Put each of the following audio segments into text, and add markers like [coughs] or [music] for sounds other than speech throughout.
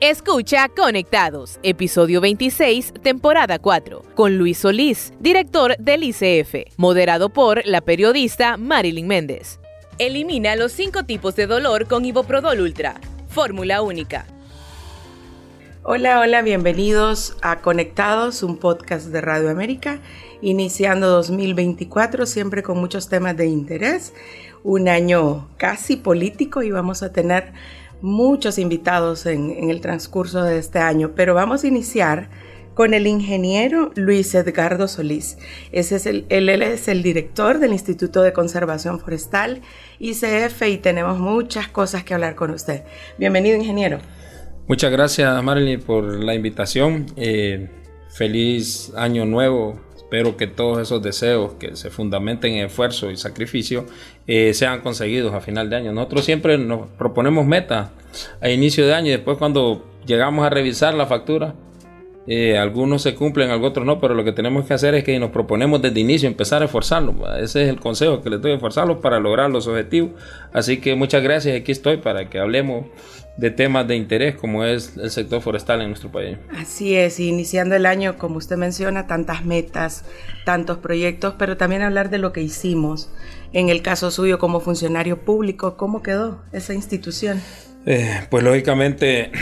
Escucha Conectados, episodio 26, temporada 4, con Luis Solís, director del ICF, moderado por la periodista Marilyn Méndez. Elimina los cinco tipos de dolor con Iboprodol Ultra. Fórmula única. Hola, hola, bienvenidos a Conectados, un podcast de Radio América, iniciando 2024, siempre con muchos temas de interés, un año casi político y vamos a tener muchos invitados en, el transcurso de este año, pero vamos a iniciar con el ingeniero Luis Edgardo Solís. Ese es el, él, es el director del Instituto de Conservación Forestal, ICF, y tenemos muchas cosas que hablar con usted. Bienvenido, ingeniero. Muchas gracias, Marilyn, por la invitación. Eh, feliz año nuevo Espero que todos esos deseos que se fundamenten en esfuerzo y sacrificio eh, sean conseguidos a final de año. Nosotros siempre nos proponemos metas a inicio de año y después cuando llegamos a revisar la factura, eh, algunos se cumplen, algunos no, pero lo que tenemos que hacer es que nos proponemos desde inicio empezar a esforzarnos. Ese es el consejo que les doy, esforzarlos para lograr los objetivos. Así que muchas gracias, aquí estoy para que hablemos de temas de interés como es el sector forestal en nuestro país. Así es, iniciando el año, como usted menciona, tantas metas, tantos proyectos, pero también hablar de lo que hicimos. En el caso suyo como funcionario público, ¿cómo quedó esa institución? Eh, pues lógicamente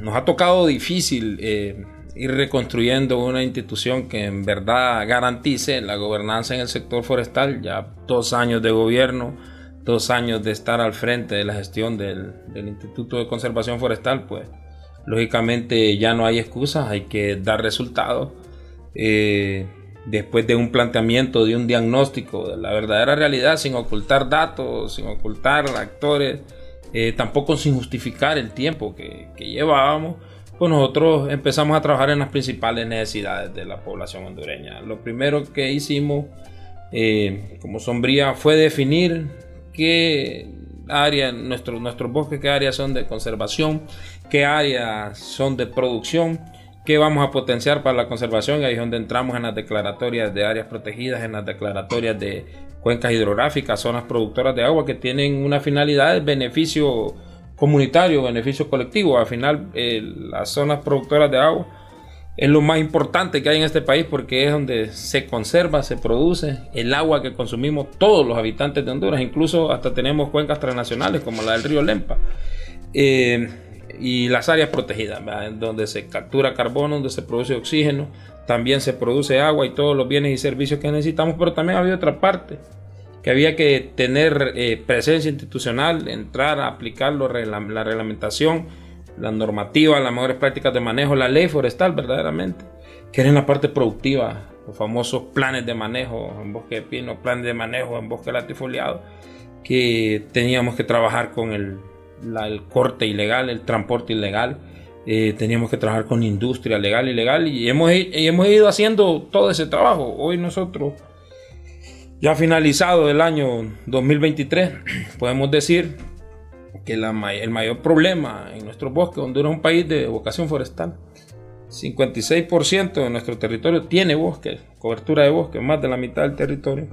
nos ha tocado difícil eh, ir reconstruyendo una institución que en verdad garantice la gobernanza en el sector forestal, ya dos años de gobierno dos años de estar al frente de la gestión del, Instituto de Conservación Forestal, pues lógicamente ya no hay excusas, hay que dar resultados. Eh, después de un planteamiento, de un diagnóstico de la verdadera realidad, sin ocultar datos, sin ocultar actores, eh, tampoco sin justificar el tiempo que, llevábamos, pues nosotros empezamos a trabajar en las principales necesidades de la población hondureña. Lo primero que hicimos eh, como sombría fue definir qué nuestros, nuestros bosques, qué áreas son de conservación, qué áreas son de producción, qué vamos a potenciar para la conservación, ahí es donde entramos en las declaratorias de áreas protegidas, en las declaratorias de cuencas hidrográficas, zonas productoras de agua que tienen una finalidad de beneficio comunitario, beneficio colectivo. Al final, eh, las zonas productoras de agua es lo más importante que hay en este país porque es donde se conserva, se produce el agua que consumimos todos los habitantes de Honduras, incluso hasta tenemos cuencas transnacionales como la del río Lempa. Eh, y las áreas protegidas, donde se captura carbono, donde se produce oxígeno, también se produce agua y todos los bienes y servicios que necesitamos, pero también había otra parte, que había que tener eh, presencia institucional, entrar a aplicar la reglamentación la normativa, las mejores prácticas de manejo, la ley forestal verdaderamente, que era en la parte productiva, los famosos planes de manejo en bosque de pino, planes de manejo en bosque latifoliado, que teníamos que trabajar con el, corte ilegal, el transporte ilegal, eh, teníamos que trabajar con industria legal y y hemos, y hemos ido haciendo todo ese trabajo. Hoy nosotros, ya finalizado el año 2023, [clears throat] podemos decir que la, el mayor problema en nuestro bosque, Honduras es un país de vocación forestal. 56% de nuestro territorio tiene bosque, cobertura de bosque, más de la mitad del territorio.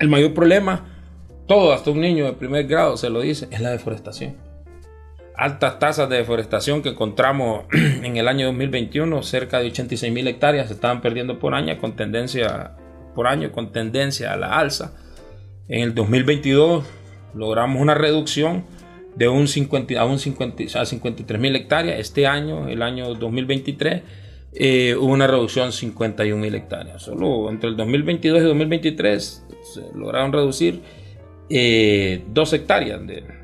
El mayor problema, todo, hasta un niño de primer grado se lo dice, es la deforestación. Altas tasas de deforestación que encontramos [clears throat] en el año 2021, cerca de 86 mil hectáreas se estaban perdiendo por año, con tendencia, por año, con tendencia a la alza. En el 2022 logramos una reducción de un 50, a, un 50, a 53 mil hectáreas. Este año, el año 2023, eh, hubo una reducción de 51 mil hectáreas. Solo entre el 2022 y 2023 se lograron reducir eh, 2 hectáreas, de,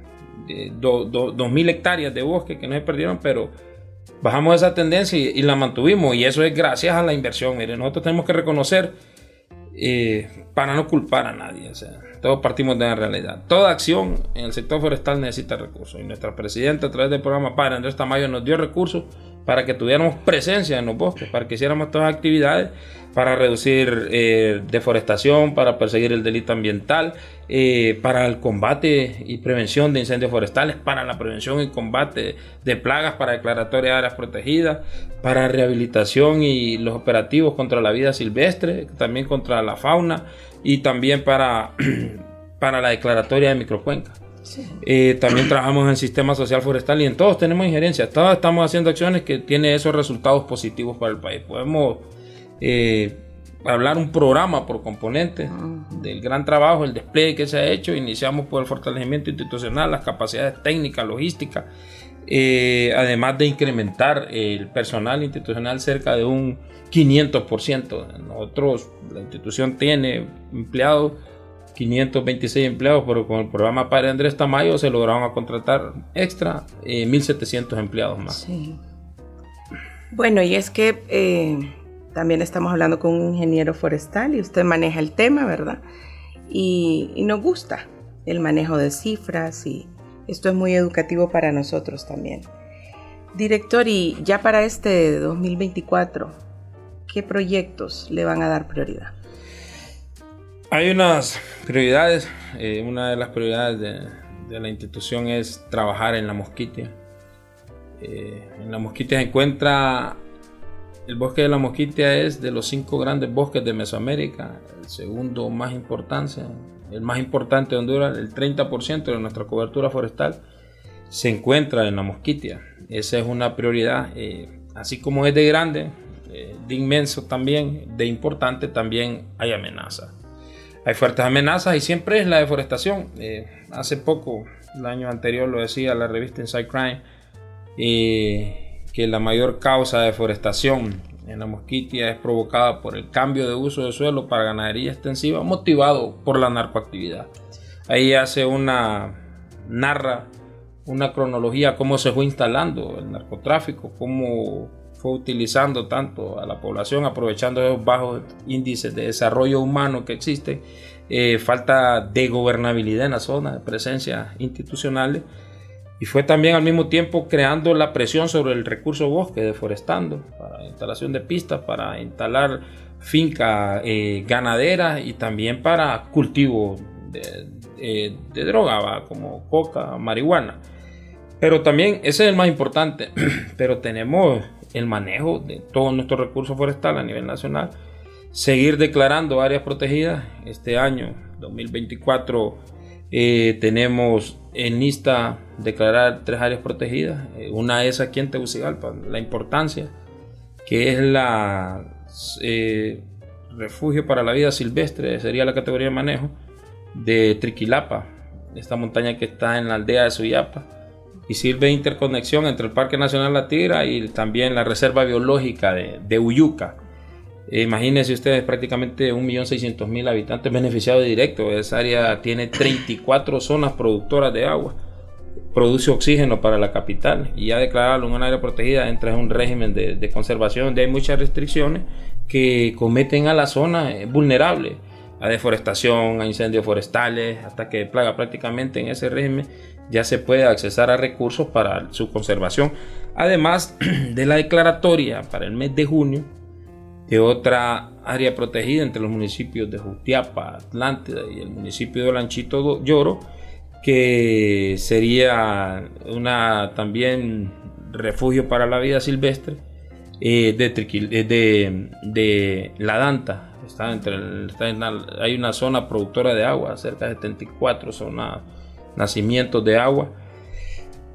de 2 mil hectáreas de bosque que no se perdieron, pero bajamos esa tendencia y, la mantuvimos. Y eso es gracias a la inversión. Miren, nosotros tenemos que reconocer eh, para no culpar a nadie. O sea, todos partimos de la realidad. Toda acción en el sector forestal necesita recursos. Y nuestra presidenta, a través del programa Padre Andrés Tamayo, nos dio recursos para que tuviéramos presencia en los bosques, para que hiciéramos todas las actividades para reducir eh, deforestación, para perseguir el delito ambiental, eh, para el combate y prevención de incendios forestales, para la prevención y combate de plagas, para declaratoria de áreas protegidas, para rehabilitación y los operativos contra la vida silvestre, también contra la fauna y también para, [clears throat] para la declaratoria de Eh, también trabajamos en el sistema social forestal y en todos tenemos injerencia. Todos estamos haciendo acciones que tienen esos resultados positivos para el país. Podemos eh, hablar un programa por componente del gran trabajo, el despliegue que se ha hecho. Iniciamos por el fortalecimiento institucional, las capacidades técnicas, logísticas, eh, además de incrementar el personal institucional cerca de un 500%. Nosotros, la institución tiene empleados 526 empleados, pero con el programa Padre Andrés Tamayo se lograron contratar extra 1.700 eh, empleados más. Bueno, y es que eh, también estamos hablando con un ingeniero forestal y usted maneja el tema, ¿verdad? Y nos gusta el manejo de cifras y esto es muy educativo para nosotros también. Director, y ya para este 2024, ¿qué proyectos le van a dar prioridad? Hay unas prioridades. Eh, una de las prioridades de, la institución es trabajar en la mosquitia. Eh, en la mosquitia se encuentra el bosque de la mosquitia es de los cinco grandes bosques de Mesoamérica, el segundo más importante, el más importante de Honduras, el 30% de nuestra cobertura forestal se encuentra en la mosquitia. Esa es una prioridad, eh, así como es de grande, de inmenso también, de importante también hay amenazas hay fuertes amenazas y siempre es la deforestación. Eh, hace poco, el año anterior lo decía la revista Inside Crime, eh, que la mayor causa de deforestación en la mosquitia es provocada por el cambio de uso de suelo para ganadería extensiva motivado por la narcoactividad. Ahí hace una narra una cronología cómo se fue instalando el narcotráfico, cómo fue utilizando tanto a la población, aprovechando esos bajos índices de desarrollo humano que existen, eh, falta de gobernabilidad en la zona, de presencia institucionales, y fue también al mismo tiempo creando la presión sobre el recurso bosque, deforestando, para instalación de pistas, para instalar fincas eh, ganaderas y también para cultivo de, de droga, como coca, marihuana. Pero también, ese es el más importante, [clears throat] pero tenemos el manejo de todo nuestro recurso forestal a nivel nacional, seguir declarando áreas protegidas. Este año, 2024, eh, tenemos en lista declarar tres áreas protegidas. Eh, una es aquí en Tegucigalpa, la importancia, que es la eh, refugio para la vida silvestre, sería la categoría de manejo, de Triquilapa, esta montaña que está en la aldea de Suyapa y sirve de interconexión entre el Parque Nacional La Tigra y también la Reserva Biológica de, de Uyuca. Eh, imagínense ustedes, prácticamente 1.600.000 habitantes beneficiados directos. Esa área tiene 34 zonas productoras de agua. Produce oxígeno para la capital y ya declararlo un área protegida entra en un régimen de, de conservación donde hay muchas restricciones que cometen a la zona eh, vulnerable a deforestación, a incendios forestales, hasta que plaga prácticamente en ese régimen ya se puede accesar a recursos para su conservación. Además [clears throat] de la declaratoria para el mes de junio de otra área protegida entre los municipios de Jutiapa, Atlántida y el municipio de Lanchito Lloro, que sería una también refugio para la vida silvestre eh, de, de, de, La Danta. Está entre hay una zona productora de agua, cerca de 74 zonas nacimientos de agua.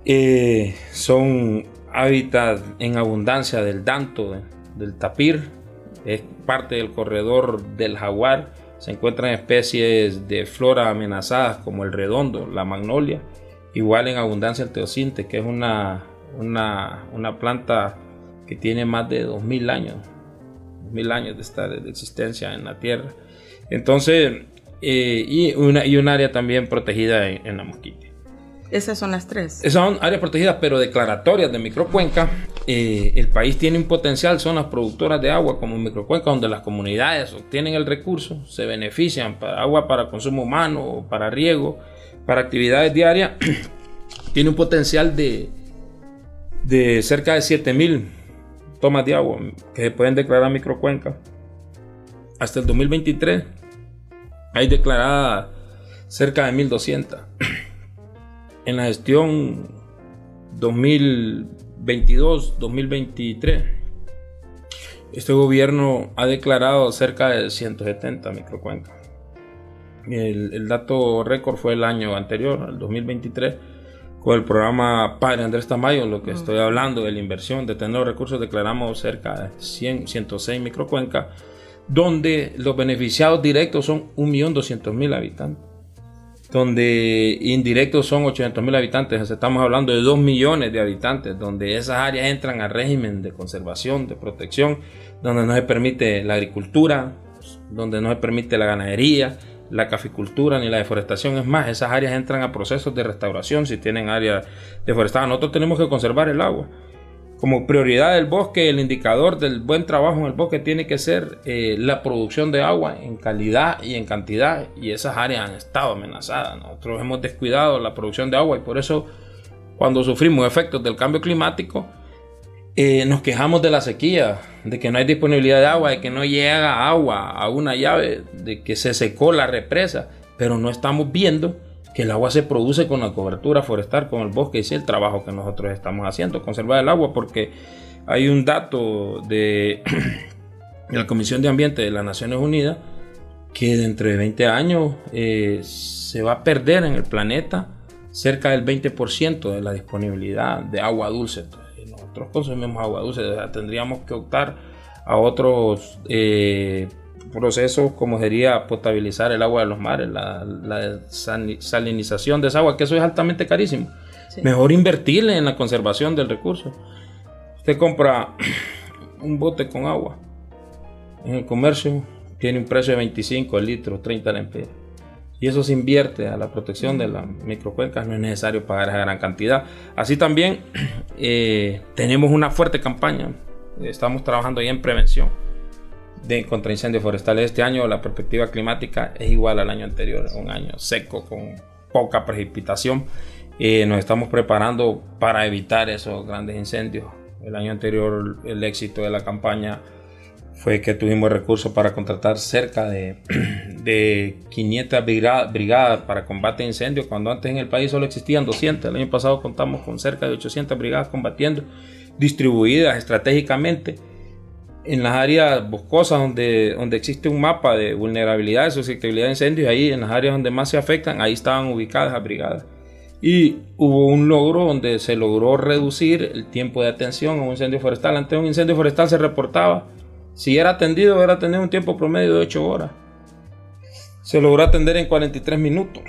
Eh, son hábitats en abundancia del danto, del tapir, es parte del corredor del jaguar. Se encuentran especies de flora amenazadas como el redondo, la magnolia, igual en abundancia el teocinte, que es una, una, planta que tiene más de 2000 años, 2000 años de, estar, de existencia en la tierra. Entonces, eh, y, una, y un área también protegida en, la mosquita. Esas son las tres. Esas son áreas protegidas, pero declaratorias de microcuenca. Eh, el país tiene un potencial, zonas productoras de agua como microcuenca, donde las comunidades obtienen el recurso, se benefician para agua para consumo humano, para riego, para actividades diarias. [clears throat] tiene un potencial de, de cerca de 7000 tomas de agua que se pueden declarar microcuenca. Hasta el 2023 hay declarada cerca de 1200. [clears throat] En la gestión 2022-2023, este gobierno ha declarado cerca de 170 microcuencas. el, dato récord fue el año anterior, el 2023, con el programa Padre Andrés Tamayo, lo que estoy hablando de la inversión, de tener recursos, declaramos cerca de 100, 106 microcuencas, donde los beneficiados directos son 1.200.000 habitantes donde indirectos son 800 mil habitantes, estamos hablando de 2 millones de habitantes, donde esas áreas entran al régimen de conservación, de protección, donde no se permite la agricultura, donde no se permite la ganadería, la caficultura ni la deforestación. Es más, esas áreas entran a procesos de restauración si tienen áreas deforestadas. Nosotros tenemos que conservar el agua como prioridad del bosque, el indicador del buen trabajo en el bosque tiene que ser eh, la producción de agua en calidad y en cantidad. Y esas áreas han estado amenazadas. Nosotros hemos descuidado la producción de agua y por eso cuando sufrimos efectos del cambio climático, eh, nos quejamos de la sequía, de que no hay disponibilidad de agua, de que no llega agua a una llave, de que se secó la represa, pero no estamos viendo el agua se produce con la cobertura forestal, con el bosque, y es el trabajo que nosotros estamos haciendo, conservar el agua, porque hay un dato de, [clears throat] la Comisión de Ambiente de las Naciones Unidas que dentro de 20 años eh, se va a perder en el planeta cerca del 20% de la disponibilidad de agua dulce. nosotros consumimos agua dulce, tendríamos que optar a otros eh, procesos como sería potabilizar el agua de los mares, la, salinización de esa agua, que eso es altamente carísimo. Mejor invertirle en la conservación del recurso. Usted compra [clears throat] un bote con agua en el comercio, tiene un precio de 25 el litro, 30 lempiras. Y eso se invierte a la protección de las microcuencas, no es necesario pagar esa gran cantidad. Así también [clears throat] eh, tenemos una fuerte campaña, estamos trabajando ahí en prevención de contra incendios forestales. Este año la perspectiva climática es igual al año anterior, un año seco con poca precipitación. Eh, nos estamos preparando para evitar esos grandes incendios. El año anterior el éxito de la campaña fue que tuvimos recursos para contratar cerca de, [clears throat] de 500 brigadas para combate a incendios, cuando antes en el país solo existían 200. El año pasado contamos con cerca de 800 brigadas combatiendo, distribuidas estratégicamente en las áreas boscosas donde, donde existe un mapa de vulnerabilidad, de susceptibilidad de incendios, ahí en las áreas donde más se afectan, ahí estaban ubicadas las brigadas. Y hubo un logro donde se logró reducir el tiempo de atención a un incendio forestal. Antes un incendio forestal se reportaba, si era atendido, era tener un tiempo promedio de 8 horas. Se logró atender en 43 minutos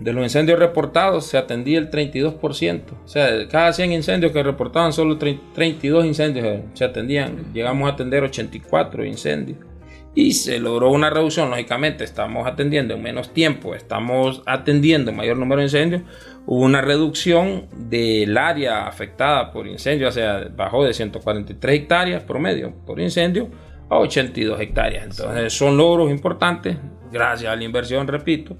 de los incendios reportados se atendía el 32%. O sea, cada 100 incendios que reportaban, solo 32 incendios eh, se atendían. Llegamos a atender 84 incendios. Y se logró una reducción, lógicamente, estamos atendiendo en menos tiempo, estamos atendiendo mayor número de incendios. Hubo una reducción del área afectada por incendios, o sea, bajó de 143 hectáreas promedio por incendio a 82 hectáreas. Entonces, son logros importantes, gracias a la inversión, repito,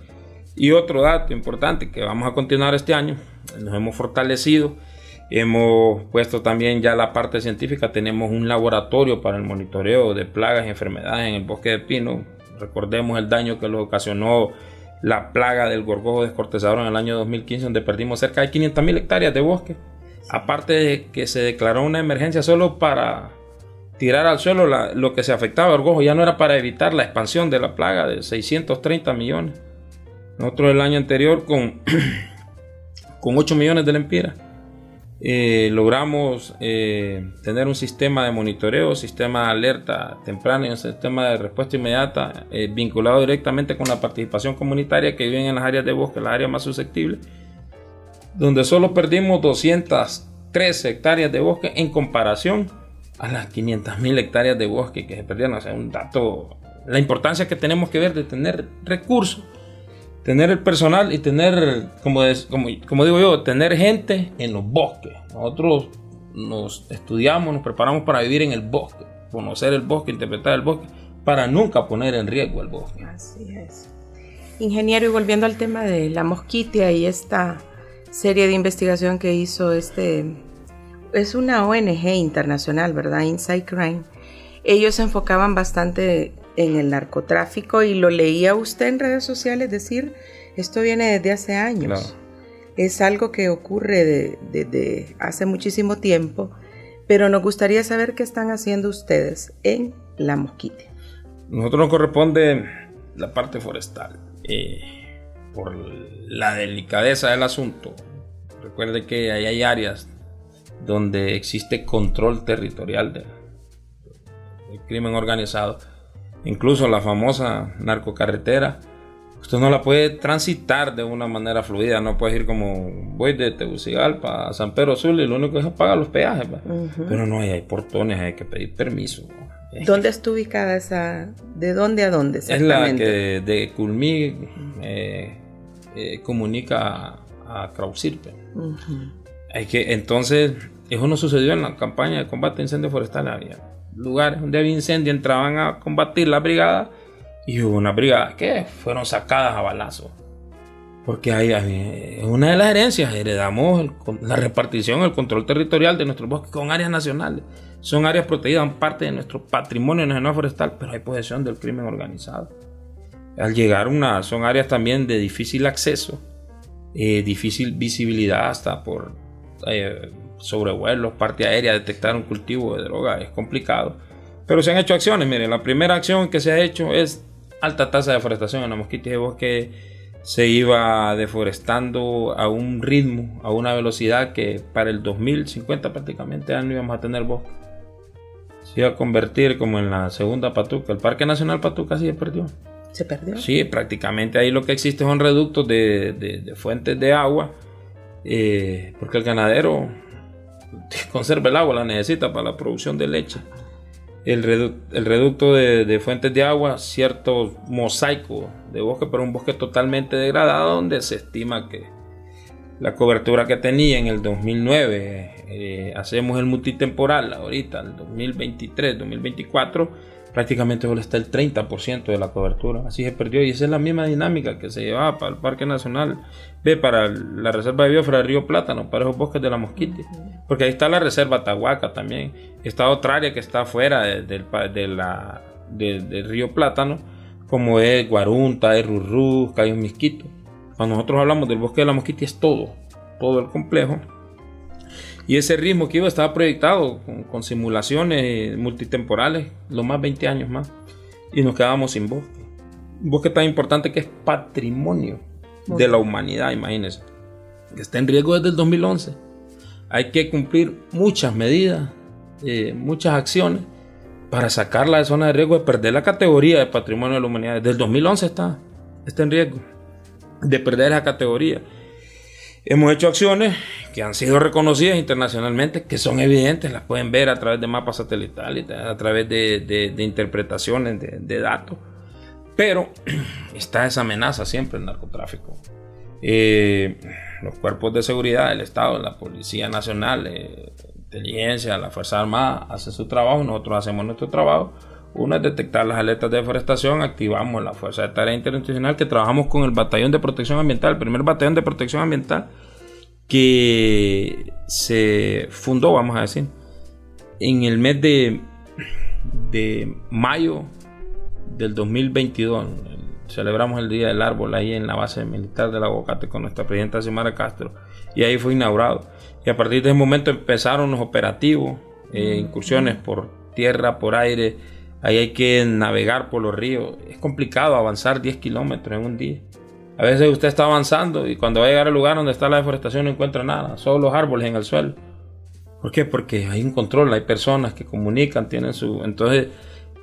y otro dato importante que vamos a continuar este año, nos hemos fortalecido, hemos puesto también ya la parte científica, tenemos un laboratorio para el monitoreo de plagas y enfermedades en el bosque de pino. Recordemos el daño que lo ocasionó la plaga del gorgojo descortezador en el año 2015, donde perdimos cerca de 500 mil hectáreas de bosque. Aparte de que se declaró una emergencia solo para tirar al suelo lo que se afectaba al gorgojo, ya no era para evitar la expansión de la plaga de 630 millones nosotros el año anterior con, [clears throat] con 8 millones de lempiras eh, logramos eh, tener un sistema de monitoreo, sistema de alerta temprana y un sistema de respuesta inmediata eh, vinculado directamente con la participación comunitaria que viven en las áreas de bosque, las áreas más susceptibles, donde solo perdimos 213 hectáreas de bosque en comparación a las 500 mil hectáreas de bosque que se perdieron. O sea, un dato, la importancia que tenemos que ver de tener recursos tener el personal y tener, como, como, digo yo, tener gente en los bosques. Nosotros nos estudiamos, nos preparamos para vivir en el bosque, conocer el bosque, interpretar el bosque, para nunca poner en riesgo el bosque. Así es. Ingeniero, y volviendo al tema de la mosquitia y esta serie de investigación que hizo este, es una ONG internacional, ¿verdad? Inside Crime. Ellos se enfocaban bastante en el narcotráfico y lo leía usted en redes sociales decir, esto viene desde hace años. Es algo que ocurre desde hace muchísimo tiempo, pero nos gustaría saber qué están haciendo ustedes en la mosquite. Nosotros nos corresponde la parte forestal. eh, por la delicadeza del asunto, recuerde que ahí hay áreas donde existe control territorial del, crimen organizado. Incluso la famosa narcocarretera, usted no la puede transitar de una manera fluida, no puede ir como voy de Tegucigalpa a San Pedro Azul y lo único que es pagar los peajes. Pero no, hay, hay portones, hay que pedir permiso. ¿Dónde está ubicada esa? ¿De dónde a dónde? Es la que de Culmí eh, eh, comunica a, a Hay que, entonces, eso no sucedió en la campaña de combate a incendio forestal. Había lugares donde había incendio, entraban a combatir la brigada y hubo una brigada que fueron sacadas a balazo. Porque hay, una de las herencias, heredamos la repartición, el control territorial de nuestros bosques con áreas nacionales. Son áreas protegidas, parte de nuestro patrimonio nacional forestal, pero hay posesión del crimen organizado. Al llegar una, son áreas también de difícil acceso, eh, difícil visibilidad hasta por eh, sobrevuelos, parte aérea, detectar un cultivo de droga es complicado. Pero se han hecho acciones, miren, la primera acción que se ha hecho es alta tasa de deforestación en la mosquitis de bosque se iba deforestando a un ritmo, a una velocidad que para el 2050 prácticamente ya no íbamos a tener bosque. Se iba a convertir como en la segunda Patuca. El Parque Nacional Patuca sí se perdió. ¿Se perdió? Sí, prácticamente ahí lo que existe son reductos de, fuentes de agua, eh, porque el ganadero [laughs] conserva el agua, la necesita para la producción de leche. El, reducto de, fuentes de agua, cierto mosaico de bosque, pero un bosque totalmente degradado donde se estima que la cobertura que tenía en el 2009, eh, hacemos el multitemporal ahorita, el 2023, 2024, prácticamente solo está el 30% de la cobertura. Así se perdió y esa es la misma dinámica que se llevaba para el Parque Nacional, ve para la Reserva de Biosfera del Río Plátano, para esos bosques de la Mosquite. Porque ahí está la Reserva Tahuaca también. Está otra área que está fuera de, del Río Plátano, como es Guarunta, Errurú, Cayo Misquito. Cuando nosotros hablamos del bosque de la Mosquite es todo, todo el complejo y ese ritmo que iba estaba proyectado con, simulaciones multitemporales, lo más 20 años más. Y nos quedábamos sin bosque. Un bosque tan importante que es patrimonio de la humanidad, imagínense. Que está en riesgo desde el 2011. Hay que cumplir muchas medidas, eh, muchas acciones para sacarla de zona de riesgo de perder la categoría de patrimonio de la humanidad. Desde el 2011 está, está en riesgo de perder esa categoría. Hemos hecho acciones que han sido reconocidas internacionalmente, que son evidentes, las pueden ver a través de mapas satelitales, a través de, interpretaciones de, datos. Pero [clears throat] está esa amenaza siempre el narcotráfico. Eh, los cuerpos de seguridad del Estado, la Policía Nacional, eh, Inteligencia, la Fuerza Armada hacen su trabajo, nosotros hacemos nuestro trabajo. Una es detectar las alertas de deforestación, activamos la Fuerza de Tarea Internacional que trabajamos con el Batallón de Protección Ambiental, el primer Batallón de Protección Ambiental que se fundó, vamos a decir, en el mes de, de mayo del 2022. Celebramos el Día del Árbol ahí en la base militar del aguacate con nuestra presidenta Xiomara Castro y ahí fue inaugurado. Y a partir de ese momento empezaron los operativos, eh, incursiones por tierra, por aire, Ahí hay que navegar por los ríos. Es complicado avanzar 10 kilómetros en un día. A veces usted está avanzando y cuando va a llegar al lugar donde está la deforestación no encuentra nada, solo los árboles en el suelo. ¿Por qué? Porque hay un control, hay personas que comunican, tienen su... Entonces,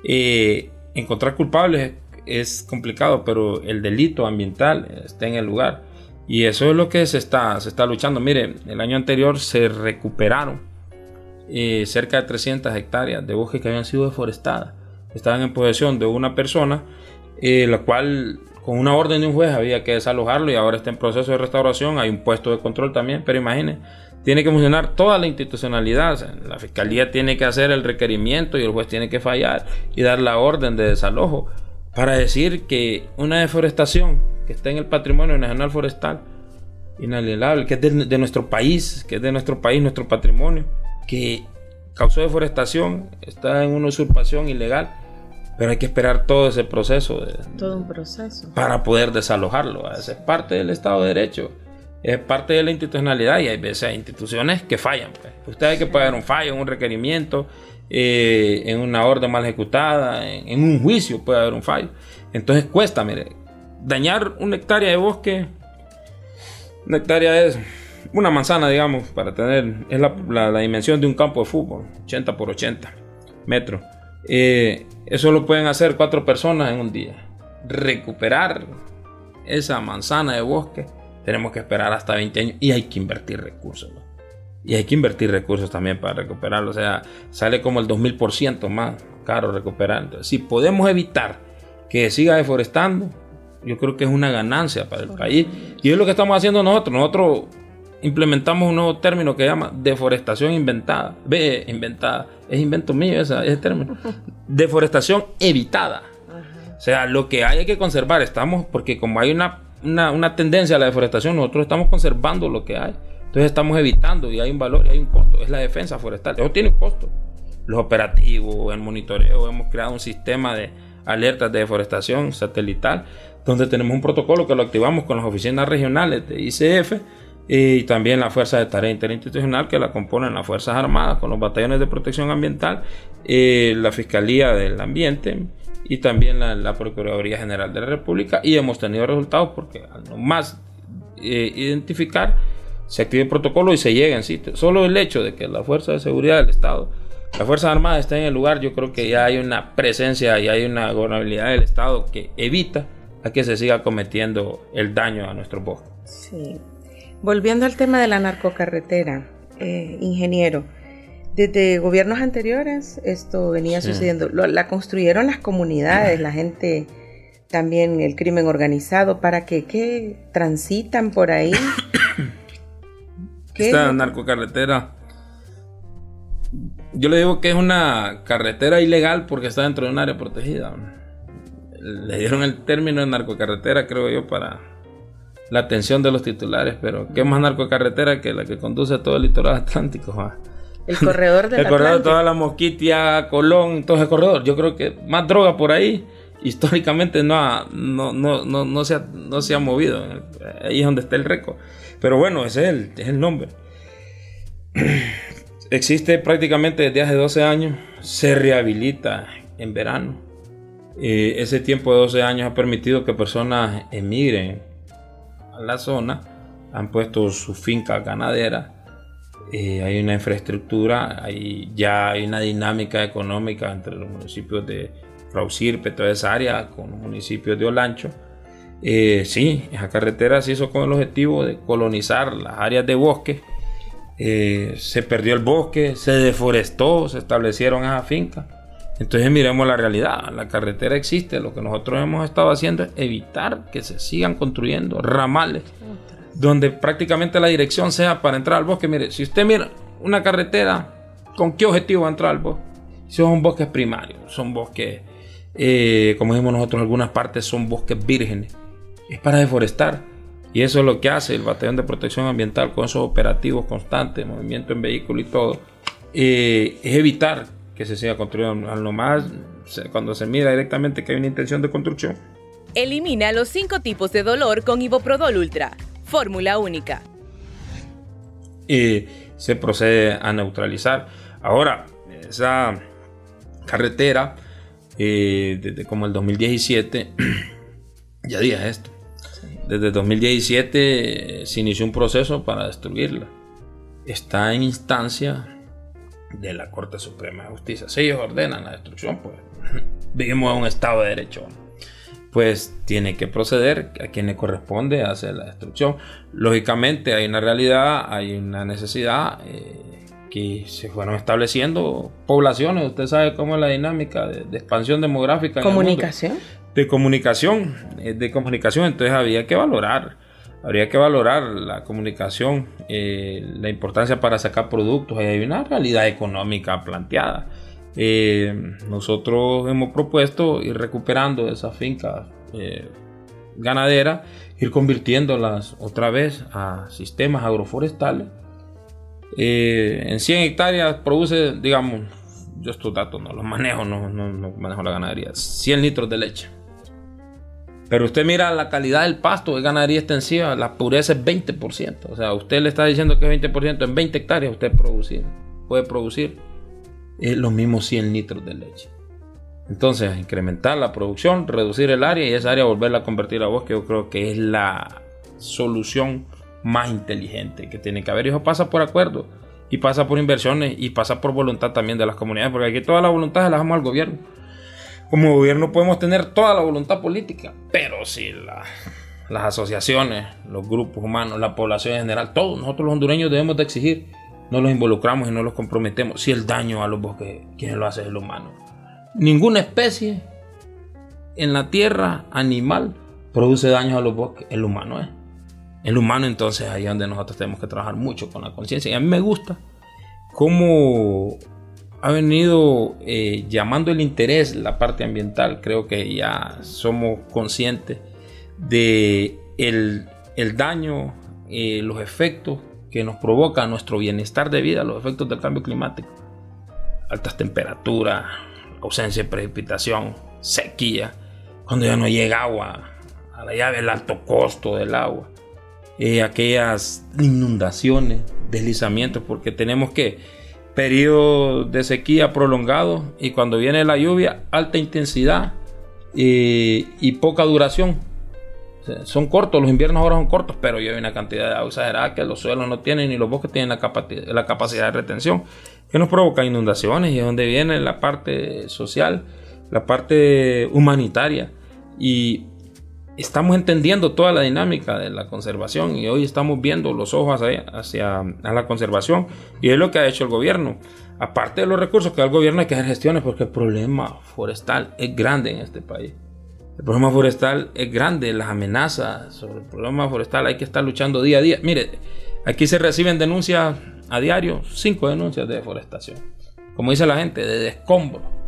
eh, encontrar culpables es complicado, pero el delito ambiental está en el lugar. Y eso es lo que se está, se está luchando. Mire, el año anterior se recuperaron eh, cerca de 300 hectáreas de bosques que habían sido deforestadas estaban en posesión de una persona, eh, la cual con una orden de un juez había que desalojarlo y ahora está en proceso de restauración, hay un puesto de control también, pero imagínense, tiene que funcionar toda la institucionalidad, la fiscalía tiene que hacer el requerimiento y el juez tiene que fallar y dar la orden de desalojo para decir que una deforestación que está en el patrimonio nacional forestal, inalienable, que es de, de nuestro país, que es de nuestro país, nuestro patrimonio, que causó deforestación, está en una usurpación ilegal, pero hay que esperar todo ese proceso. todo un proceso. Para poder desalojarlo. Es parte del Estado de Derecho. Es parte de la institucionalidad y hay veces hay instituciones que fallan. Pues. Usted hay que pagar un fallo, un requerimiento, eh, en una orden mal ejecutada, en, un juicio puede haber un fallo. Entonces cuesta, mire, dañar una hectárea de bosque, una hectárea es una manzana, digamos, para tener, es la, dimensión de un campo de fútbol, 80 por 80 metros. Eh, eso lo pueden hacer cuatro personas en un día. Recuperar esa manzana de bosque, tenemos que esperar hasta 20 años y hay que invertir recursos. Y hay que invertir recursos también para recuperarlo. O sea, sale como el 2000% más caro recuperar. si podemos evitar que siga deforestando, yo creo que es una ganancia para el país. Y es lo que estamos haciendo nosotros. Nosotros implementamos un nuevo término que se llama deforestación inventada. Ve, inventada. Es invento mío ese término. [laughs] Deforestación evitada. O sea, lo que hay, hay que conservar. Estamos, porque como hay una, una, tendencia a la deforestación, nosotros estamos conservando lo que hay. Entonces estamos evitando y hay un valor y hay un costo. Es la defensa forestal. Eso tiene un costo. Los operativos, el monitoreo, hemos creado un sistema de alertas de deforestación satelital, donde tenemos un protocolo que lo activamos con las oficinas regionales de ICF y también la Fuerza de Tarea Interinstitucional que la componen las Fuerzas Armadas con los batallones de protección ambiental, eh, la Fiscalía del Ambiente y también la, Procuraduría General de la República y hemos tenido resultados porque al más eh, identificar se activa el protocolo y se llega en sitio. Solo el hecho de que la Fuerza de Seguridad del Estado, la Fuerza Armada está en el lugar, yo creo que ya hay una presencia y hay una gobernabilidad del Estado que evita que se siga cometiendo el daño a nuestro bosques. Sí, Volviendo al tema de la narcocarretera, eh, ingeniero, desde gobiernos anteriores esto venía sucediendo. la construyeron las comunidades, la gente también el crimen organizado, para que, ¿qué? transitan por ahí. [coughs] Esta narcocarretera, yo le digo que es una carretera ilegal porque está dentro de un área protegida. Le dieron el término de narcocarretera, creo yo, para la atención de los titulares, pero ¿qué más narcocarretera que la que conduce a todo el litoral atlántico? [laughs] El corredor de El corredor de toda la Mosquitia, Colón, todo ese corredor. Yo creo que más droga por ahí históricamente no, ha, no, no, no, no, se ha, no se ha movido. Ahí es donde está el récord. Pero bueno, ese es el, es el nombre. [clears throat] Existe prácticamente desde hace 12 años. Se rehabilita en verano. Eh, ese tiempo de 12 años ha permitido que personas emigren la zona, han puesto su finca ganadera, eh, hay una infraestructura, hay, ya hay una dinámica económica entre los municipios de Frausirpe, toda esa área, con los municipios de Olancho. Eh, sí, esa carretera se hizo con el objetivo de colonizar las áreas de bosque. Eh, se perdió el bosque, se deforestó, se establecieron esas fincas. Entonces miremos la realidad, la carretera existe, lo que nosotros hemos estado haciendo es evitar que se sigan construyendo ramales donde prácticamente la dirección sea para entrar al bosque. Mire, si usted mira una carretera, ¿con qué objetivo va a entrar al bosque? Si son bosques primarios, son bosques, eh, como dijimos nosotros, algunas partes son bosques vírgenes, es para deforestar. Y eso es lo que hace el Batallón de Protección Ambiental con esos operativos constantes, movimiento en vehículo y todo, eh, es evitar que se siga construyendo. A lo más, cuando se mira directamente que hay una intención de construcción. Elimina los cinco tipos de dolor con Iboprodol Ultra. Fórmula única. Y se procede a neutralizar. Ahora, esa carretera, eh, desde como el 2017, [clears throat] ya dije esto. Desde 2017 eh, se inició un proceso para destruirla. Está en instancia de la Corte Suprema de Justicia. Si ellos ordenan la destrucción, pues [laughs] vivimos en un Estado de Derecho. Pues tiene que proceder a quien le corresponde hacer la destrucción. Lógicamente hay una realidad, hay una necesidad eh, que se fueron estableciendo poblaciones. Usted sabe cómo es la dinámica de, expansión demográfica. Comunicación. De comunicación, eh, de comunicación. Entonces había que valorar habría que valorar la comunicación, eh, la importancia para sacar productos. Hay una realidad económica planteada. Eh, nosotros hemos propuesto ir recuperando esas fincas eh, ganaderas, ir convirtiéndolas otra vez a sistemas agroforestales. en 100 hectáreas produce, digamos, yo estos datos no los manejo, no, no manejo la ganadería, 100 litros de leche. Pero usted mira la calidad del pasto de ganadería extensiva, la pureza es 20%. O sea, usted le está diciendo que es 20%, en 20 hectáreas usted puede producir los mismos 100 litros de leche. Entonces, incrementar la producción, reducir el área y esa área volverla a convertir a bosque, yo creo que es la solución más inteligente que tiene que haber. Y eso pasa por acuerdo, y pasa por inversiones, y pasa por voluntad también de las comunidades, porque aquí toda la voluntad se la damos al gobierno. Como gobierno podemos tener toda la voluntad política, pero si las asociaciones, los grupos humanos, la población en general, todos nosotros los hondureños debemos de exigir, no los involucramos y no los comprometemos. Si el daño a los bosques, quien lo hace es el humano. Ninguna especie en la tierra animal produce daños a los bosques, el humano es. El humano entonces ahí es donde nosotros tenemos que trabajar mucho con la conciencia. Y a mí me gusta cómo ha venido eh, llamando el interés la parte ambiental. Creo que ya somos conscientes de el, daño, eh, los efectos que nos provoca nuestro bienestar de vida, los efectos del cambio climático. Altas temperaturas, ausencia de precipitación, sequía, cuando ya no llega agua, a la llave el alto costo del agua, eh, aquellas inundaciones, deslizamientos, porque tenemos que periodo de sequía prolongado y cuando viene la lluvia, alta intensidad eh, y poca duración. son cortos, los inviernos ahora son cortos, pero hay una cantidad de agua exagerada que los suelos no tienen ni los bosques tienen la, la capacidad de retención, que nos provoca inundaciones y es donde viene la parte social, la parte humanitaria. Y estamos entendiendo toda la dinámica de la conservación y hoy estamos viendo los ojos hacia, la conservación y es lo que ha hecho el gobierno. Aparte de los recursos que da el gobierno hay que hacer gestiones porque el problema forestal es grande en este país. El problema forestal es grande, las amenazas sobre el problema forestal hay que estar luchando día a día. Mire, aquí se reciben denuncias a diario, cinco denuncias de deforestación. Como dice la gente, de descombro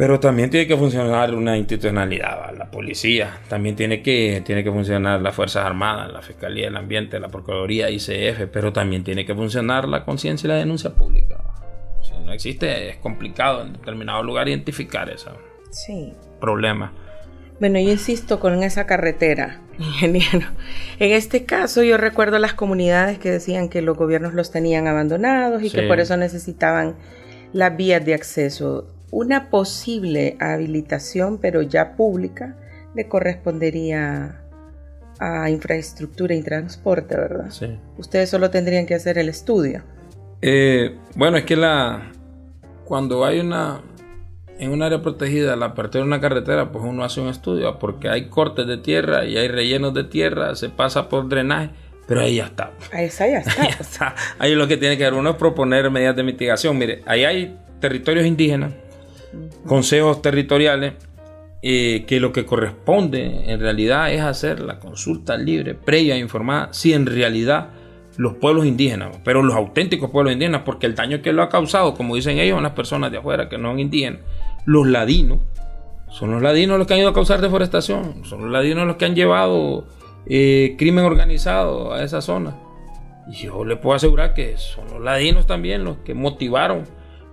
pero también tiene que funcionar una institucionalidad, la policía, también tiene que, tiene que funcionar las Fuerzas Armadas, la Fiscalía del Ambiente, la Procuraduría, ICF, pero también tiene que funcionar la conciencia y la denuncia pública. Si no existe, es complicado en determinado lugar identificar ese sí. problema. Bueno, yo insisto con esa carretera, [laughs] ingeniero. En este caso yo recuerdo las comunidades que decían que los gobiernos los tenían abandonados y que por eso necesitaban las vías de acceso una posible habilitación, pero ya pública, le correspondería a infraestructura y transporte, ¿verdad? Sí. Ustedes solo tendrían que hacer el estudio. Eh, bueno, es que la cuando hay una en un área protegida la apertura de una carretera, pues uno hace un estudio, porque hay cortes de tierra y hay rellenos de tierra, se pasa por drenaje, pero ahí ya está. Ahí está, ya [laughs] está. ahí, está. ahí lo que tiene que hacer uno es proponer medidas de mitigación. Mire, ahí hay territorios indígenas consejos territoriales eh, que lo que corresponde en realidad es hacer la consulta libre, previa informada, si en realidad los pueblos indígenas, pero los auténticos pueblos indígenas, porque el daño que lo ha causado, como dicen ellos, son las personas de afuera que no son indígenas, los ladinos, son los ladinos los que han ido a causar deforestación, son los ladinos los que han llevado eh, crimen organizado a esa zona. Y yo le puedo asegurar que son los ladinos también los que motivaron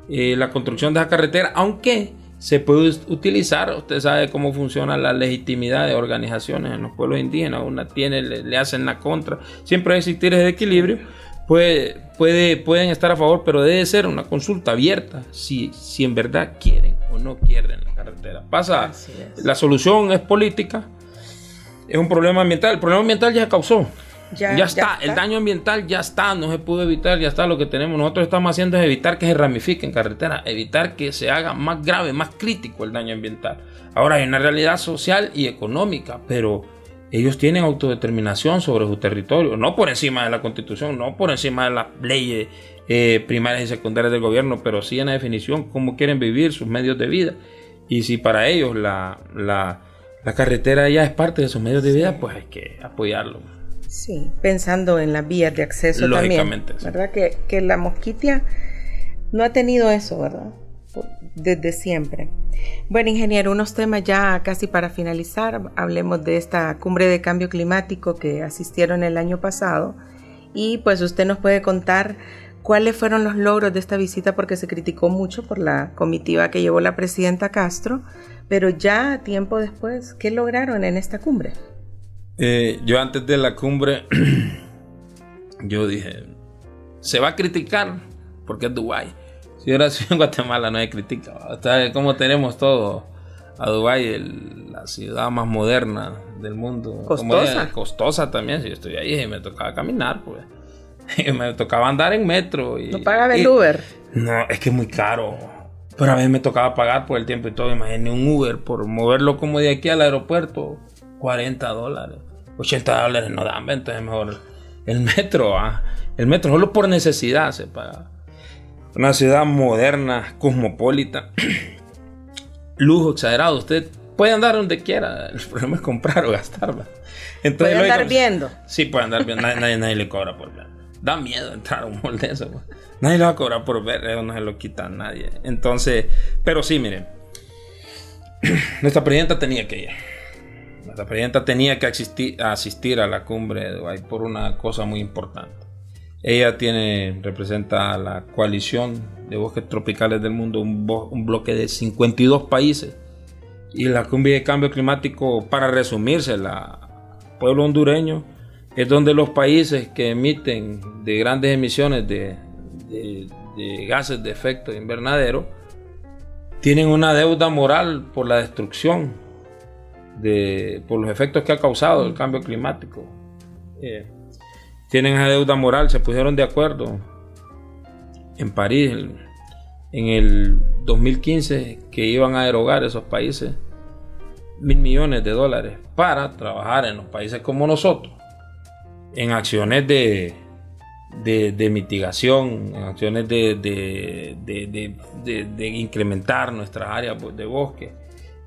eh, la construcción de esa carretera, aunque se puede utilizar, usted sabe cómo funciona la legitimidad de organizaciones en los pueblos indígenas, una tiene, le, hacen la contra, siempre va a existir ese equilibrio, puede, puede, pueden estar a favor, pero debe ser una consulta abierta, si, si en verdad quieren o no quieren la carretera. Pasa, la solución es política, es un problema ambiental, el problema ambiental ya se causó, ya, está. el daño ambiental ya está, no se pudo evitar, ya está lo que tenemos. Nosotros estamos haciendo es evitar que se ramifique en carretera, evitar que se haga más grave, más crítico el daño ambiental. Ahora hay una realidad social y económica, pero ellos tienen autodeterminación sobre su territorio, no por encima de la constitución, no por encima de las leyes eh, primarias y secundarias del gobierno, pero sí en la definición cómo quieren vivir sus medios de vida. Y si para ellos la, la, la carretera ya es parte de sus medios de vida, pues hay que apoyarlo. Sí, pensando en las vías de acceso también. ¿Verdad? Que, que, la mosquitia no ha tenido eso, ¿verdad? Desde siempre. Bueno, ingeniero, unos temas ya casi para finalizar. Hablemos de esta cumbre de cambio climático que asistieron el año pasado. Y pues usted nos puede contar cuáles fueron los logros de esta visita porque se criticó mucho por la comitiva que llevó la presidenta Castro. Pero ya tiempo después, ¿qué lograron en esta cumbre? Eh, yo antes de la cumbre, [clears throat] yo dije, se va a criticar porque es Dubái. Si hubiera [laughs] sido en Guatemala, no hay crítica. Como tenemos todo a Dubái, la ciudad más moderna del mundo. Costosa. costosa también. Si yo estoy ahí, me tocaba caminar, pues. [laughs] me tocaba andar en metro. Y, ¿No pagaba el Uber? No, es que es muy caro. Pero a veces me tocaba pagar por el tiempo y todo. Imagínate un Uber por moverlo como de aquí al aeropuerto. 40 dólares. 80 dólares no dan, entonces mejor el metro. ¿ah? El metro solo por necesidad se paga. Una ciudad moderna, cosmopolita. [clears throat] Lujo exagerado. Usted puede andar donde quiera. [laughs] El problema es comprar o gastarla. Entonces, puede andar viendo. Sí, puede andar viendo. nadie, nadie, le cobra por ver. Da miedo entrar a un mall de eso. Pues. Nadie le va a cobrar por ver. Eso no se lo quita a nadie. Entonces, pero sí, miren. [clears throat] Nuestra presidenta tenía que ir. Nuestra presidenta tenía que asistir, asistir a la cumbre de Dubái por una cosa muy importante. Ella tiene, representa la coalición de bosques tropicales del mundo, un, bloque de 52 países. Y la cumbre de cambio climático, para resumirse, la pueblo hondureño es donde los países que emiten de grandes emisiones de gases de efecto invernadero tienen una deuda moral por la destrucción, de, por los efectos que ha causado el cambio climático. Eh, tienen esa deuda moral, se pusieron de acuerdo en París en el 2015 que iban a erogar esos países mil millones de dólares para trabajar en los países como nosotros en acciones de, de, mitigación, en acciones de, de, incrementar nuestras áreas de bosque,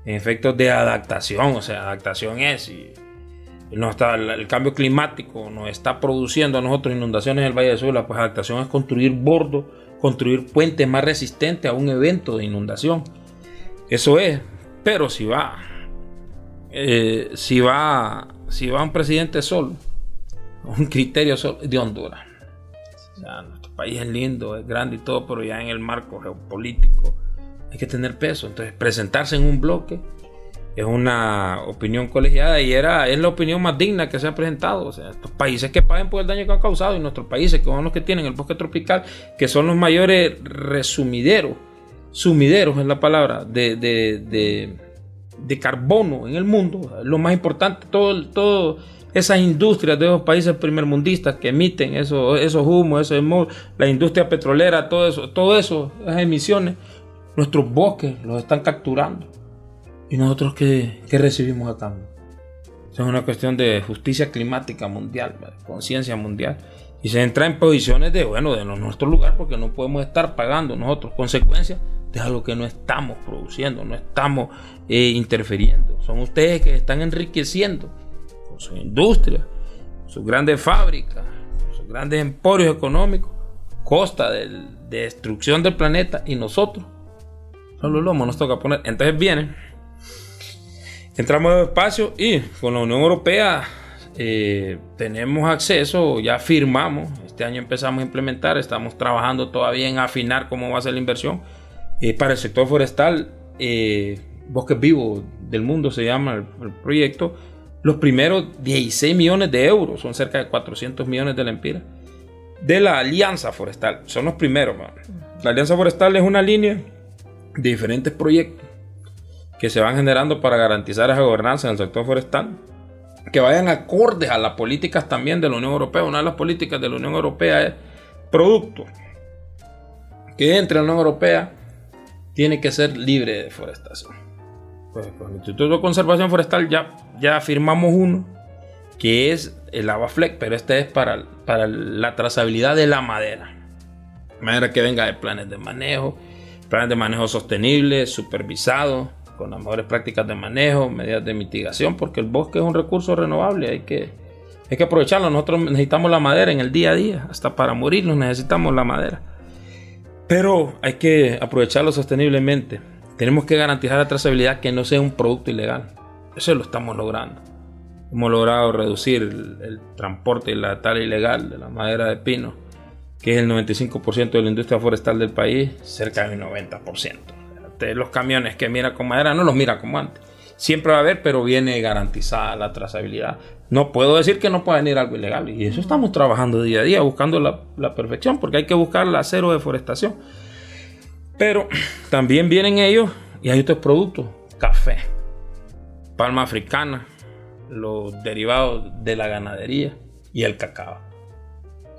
efectos de adaptación, o sea, adaptación es... Y, no está, el, cambio climático nos está produciendo a nosotros inundaciones en el Valle de Sula, pues adaptación es construir bordos, construir puentes más resistentes a un evento de inundación. Eso es, pero si va, eh, si va, si va un presidente solo, un criterio solo de Honduras. nuestro país es lindo, es grande y todo, pero ya en el marco geopolítico hay que tener peso. Entonces, presentarse en un bloque es una opinión colegiada y era, es la opinión más digna que se ha presentado. O sea, estos países que paguen por el daño que han causado y nuestros países que son los que tienen el bosque tropical, que son los mayores resumideros, sumideros es la palabra, de, de, de, carbono en el mundo, lo más importante, todo, todo esas industrias de esos países primermundistas que emiten esos, esos humos, esos, la industria petrolera, todo eso, todo eso, esas emisiones, nuestros bosques los están capturando ¿Y nosotros qué, recibimos a cambio? Es una cuestión de justicia climática mundial, conciencia mundial. Y se entra en posiciones de, bueno, de nuestro lugar, porque no podemos estar pagando nosotros consecuencias de algo que no estamos produciendo, no estamos eh, interfiriendo. Son ustedes que están enriqueciendo con su industria, sus grandes fábricas, sus grandes emporios económicos, costa de destrucción del planeta y nosotros, solo lomo nos toca poner. Entonces vienen entramos al espacio y con la Unión Europea eh, tenemos acceso, ya firmamos, este año empezamos a implementar, estamos trabajando todavía en afinar cómo va a ser la inversión. Eh, para el sector forestal, eh, Bosques Vivos del Mundo se llama el, proyecto, los primeros 16 millones de euros, son cerca de 400 millones de lempiras, de la Alianza Forestal, son los primeros. La Alianza Forestal es una línea diferentes proyectos que se van generando para garantizar esa gobernanza en el sector forestal, que vayan acordes a las políticas también de la Unión Europea. Una de las políticas de la Unión Europea es producto que entre la Unión Europea tiene que ser libre de deforestación. Pues con el Instituto de Conservación Forestal ya, ya firmamos uno que es el ABAFLEC, pero este es para, para la trazabilidad de la madera. Madera que venga de planes de manejo, planes de manejo sostenible, supervisado, con las mejores prácticas de manejo, medidas de mitigación, porque el bosque es un recurso renovable, hay que, hay que aprovecharlo. Nosotros necesitamos la madera en el día a día, hasta para morirnos necesitamos la madera. Pero hay que aprovecharlo sosteniblemente. Tenemos que garantizar la trazabilidad que no sea un producto ilegal. Eso lo estamos logrando. Hemos logrado reducir el, el transporte y la tala ilegal de la madera de pino, que es el 95% de la industria forestal del país, cerca del 90%. Este, los camiones que mira con madera no los mira como antes. Siempre va a haber, pero viene garantizada la trazabilidad. No puedo decir que no pueda venir algo ilegal. Y eso estamos trabajando día a día, buscando la, perfección, porque hay que buscar la cero deforestación. Pero también vienen ellos y hay otros productos, café, palma africana, los derivados de la ganadería y el cacao.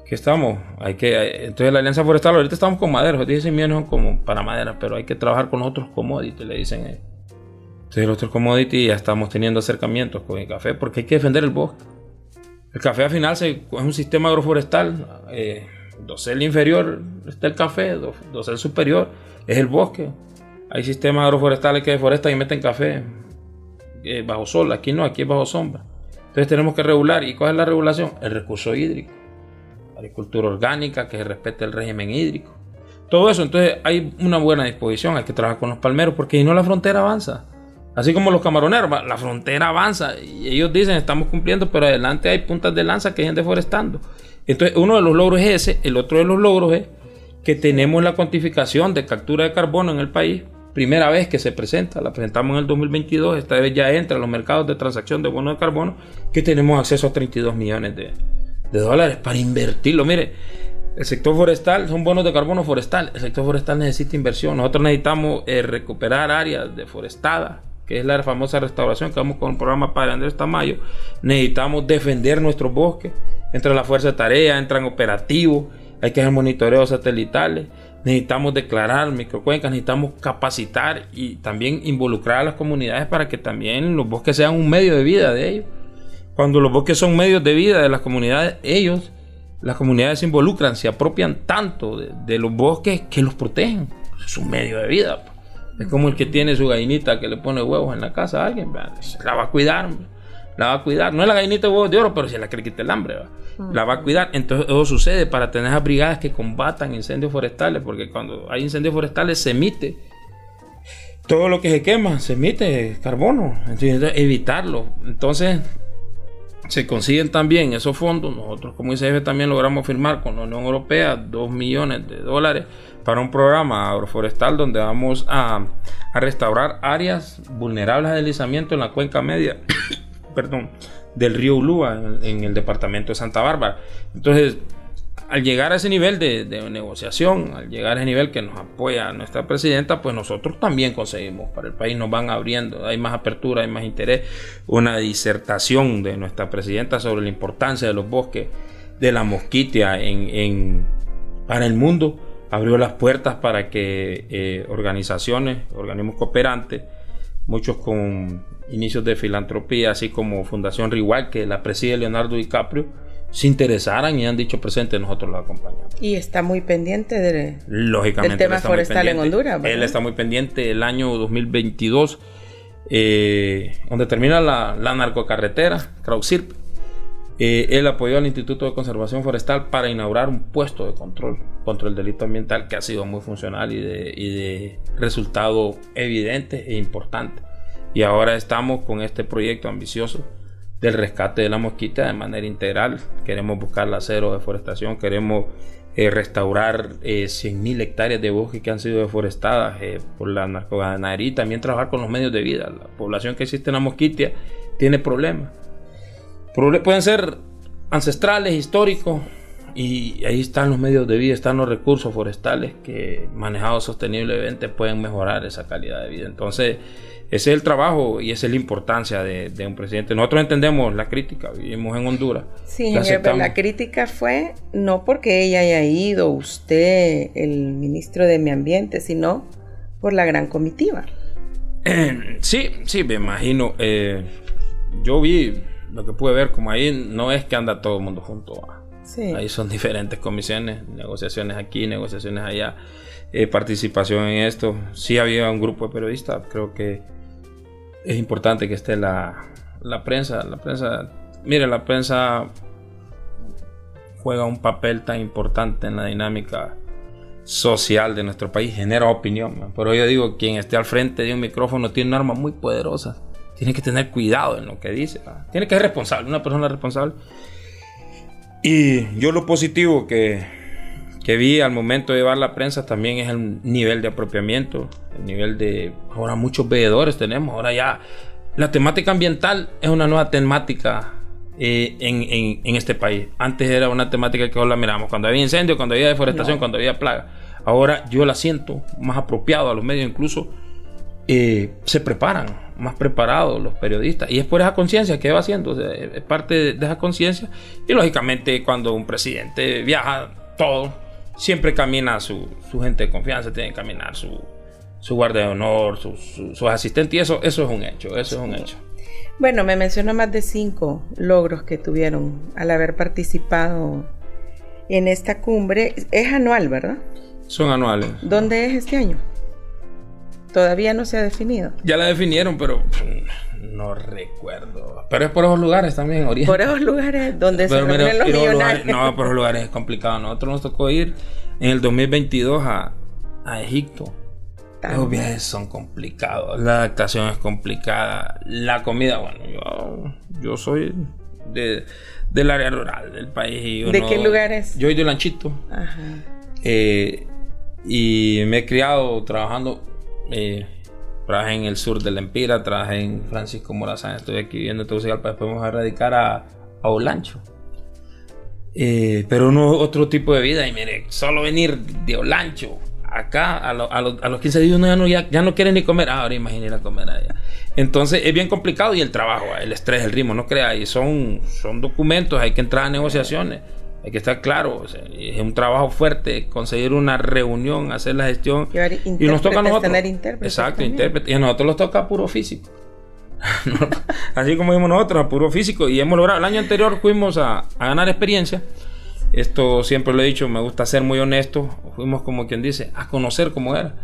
¿Qué estamos? Hay que, entonces la Alianza Forestal, ahorita estamos con madera, los 10 millones como para madera, pero hay que trabajar con otros commodities, le dicen ellos. Entonces los otros commodities ya estamos teniendo acercamientos con el café porque hay que defender el bosque. El café al final es un sistema agroforestal. Eh, dosel inferior está el café, dosel superior es el bosque. Hay sistemas agroforestales que deforestan y meten café eh, bajo sol. Aquí no, aquí es bajo sombra. Entonces tenemos que regular. ¿Y cuál es la regulación? El recurso hídrico. Agricultura orgánica, que respete el régimen hídrico. Todo eso, entonces hay una buena disposición. Hay que trabajar con los palmeros porque si no la frontera avanza. Así como los camaroneros, la frontera avanza y ellos dicen estamos cumpliendo, pero adelante hay puntas de lanza que hay deforestando. Entonces, uno de los logros es ese, el otro de los logros es que tenemos la cuantificación de captura de carbono en el país. Primera vez que se presenta, la presentamos en el 2022, esta vez ya entra en los mercados de transacción de bonos de carbono, que tenemos acceso a 32 millones de, dólares para invertirlo. Mire, el sector forestal son bonos de carbono forestal. El sector forestal necesita inversión. Nosotros necesitamos eh, recuperar áreas deforestadas que es la famosa restauración que vamos con el programa Padre Andrés Tamayo, necesitamos defender nuestros bosques. Entra la fuerza de tarea, entran operativos, hay que hacer monitoreos satelitales, necesitamos declarar microcuencas, necesitamos capacitar y también involucrar a las comunidades para que también los bosques sean un medio de vida de ellos. Cuando los bosques son medios de vida de las comunidades, ellos, las comunidades se involucran, se apropian tanto de, de los bosques que los protegen. Es un medio de vida. Es como el que tiene su gallinita que le pone huevos en la casa a alguien, la va a cuidar, la va a cuidar. No es la gallinita de huevos de oro, pero si la quiere quitar el hambre, la va a cuidar. Entonces eso sucede para tener esas brigadas que combatan incendios forestales, porque cuando hay incendios forestales se emite todo lo que se quema, se emite carbono. Entonces evitarlo. Entonces se consiguen también esos fondos. Nosotros como ICF también logramos firmar con la Unión Europea 2 millones de dólares para un programa agroforestal donde vamos a, restaurar áreas vulnerables a deslizamiento en la cuenca media [coughs] perdón, del río Ulúa en, el departamento de Santa Bárbara. Entonces, al llegar a ese nivel de, negociación, al llegar a ese nivel que nos apoya nuestra presidenta, pues nosotros también conseguimos para el país, nos van abriendo, hay más apertura, hay más interés, una disertación de nuestra presidenta sobre la importancia de los bosques, de la mosquitia en, para el mundo abrió las puertas para que eh, organizaciones, organismos cooperantes, muchos con inicios de filantropía, así como Fundación Rigual, que la preside Leonardo DiCaprio, se interesaran y han dicho presente, nosotros lo acompañamos. Y está muy pendiente de, Lógicamente, del tema forestal en Honduras. Él está muy pendiente el año 2022, eh, donde termina la, la narcocarretera, CrowdSirp, eh, él apoyó al Instituto de Conservación Forestal para inaugurar un puesto de control contra el delito ambiental que ha sido muy funcional y de, resultado evidente e importante. Y ahora estamos con este proyecto ambicioso del rescate de la mosquita de manera integral. Queremos buscar la cero deforestación, queremos eh, restaurar eh, 100.000 hectáreas de bosque que han sido deforestadas eh, por la narcoganadería y también trabajar con los medios de vida. La población que existe en la mosquita tiene problemas pueden ser ancestrales, históricos, y ahí están los medios de vida, están los recursos forestales que manejados sosteniblemente pueden mejorar esa calidad de vida. Entonces, ese es el trabajo y esa es la importancia de, un presidente. Nosotros entendemos la crítica, vivimos en Honduras. Sí, la, la crítica fue no porque ella haya ido, usted, el ministro de Medio Ambiente, sino por la gran comitiva. [clears throat] sí, sí, me imagino. Eh, yo vi lo que pude ver, como ahí no es que anda todo el mundo junto. Ahí son [laughs] diferentes comisiones, negociaciones aquí, negociaciones allá, eh, participación en esto. Sí había un grupo de periodistas, creo que es importante que esté la, la prensa. La prensa, mire, la prensa juega un papel tan importante en la dinámica social de nuestro país, genera opinión. Pero yo digo, quien esté al frente de un micrófono tiene un arma muy poderosa tiene que tener cuidado en lo que dice. Tiene que ser responsable, una persona responsable. Y yo lo positivo que, que vi al momento de llevar la prensa también es el nivel de apropiamiento, el nivel de... Ahora muchos veedores tenemos, ahora ya la temática ambiental es una nueva temática eh, en, en, este país. Antes era una temática que la miramos cuando había incendio, cuando había deforestación, cuando había plaga. Ahora yo la siento más apropiado a los medios, incluso eh, se preparan, más preparados los periodistas. Y es por esa conciencia que va haciendo, es parte de, esa conciencia. Y lógicamente cuando un presidente viaja, todo, siempre camina su, su gente de confianza, tiene que caminar su, su guardia de honor, sus asistentes, y eso, eso es un hecho, eso es un hecho. Bueno, me mencionó más de cinco logros que tuvieron al haber participado en esta cumbre. Es anual, ¿verdad? Son anuales. ¿Dónde es este año? Todavía no se ha definido. Ya la definieron, pero mm, no recuerdo. Pero es por esos lugares también, Oriente. Por esos lugares donde se reúnen los millonarios. no, por esos lugares es complicado. Nosotros nos tocó ir en el 2022 a, a Egipto. Los viajes son complicados, la adaptación es complicada, la comida, bueno, yo, yo soy de, del área rural del país. ¿De qué lugares? Yo soy de Lanchito. Ajá. Eh, y me he criado trabajando. Eh, trabajé en el sur de la Empira, trabajé en Francisco Morazán, estoy aquí viviendo en Tegucigalpa, después vamos a radicar a, a Olancho. Eh, pero uno otro tipo de vida, y mire, solo venir de Olancho acá a, a, a los 15 días uno ya no, ya, no quiere ni comer. Ah, ahora imagínate comer allá. Entonces es bien complicado y el trabajo, el estrés, el ritmo, no crea, y son, son documentos, hay que entrar a negociaciones, hay que estar claro, es un trabajo fuerte conseguir una reunión, hacer la gestión. y nos toca a nosotros. Tener Exacto, intérprete. Y a nosotros nos toca puro físico. [laughs] Así como vimos nosotros, a puro físico. Y hemos logrado, el año anterior fuimos a, a ganar experiencia esto siempre lo he dicho, me gusta ser muy honesto. Fuimos como quien dice, a conocer cómo era.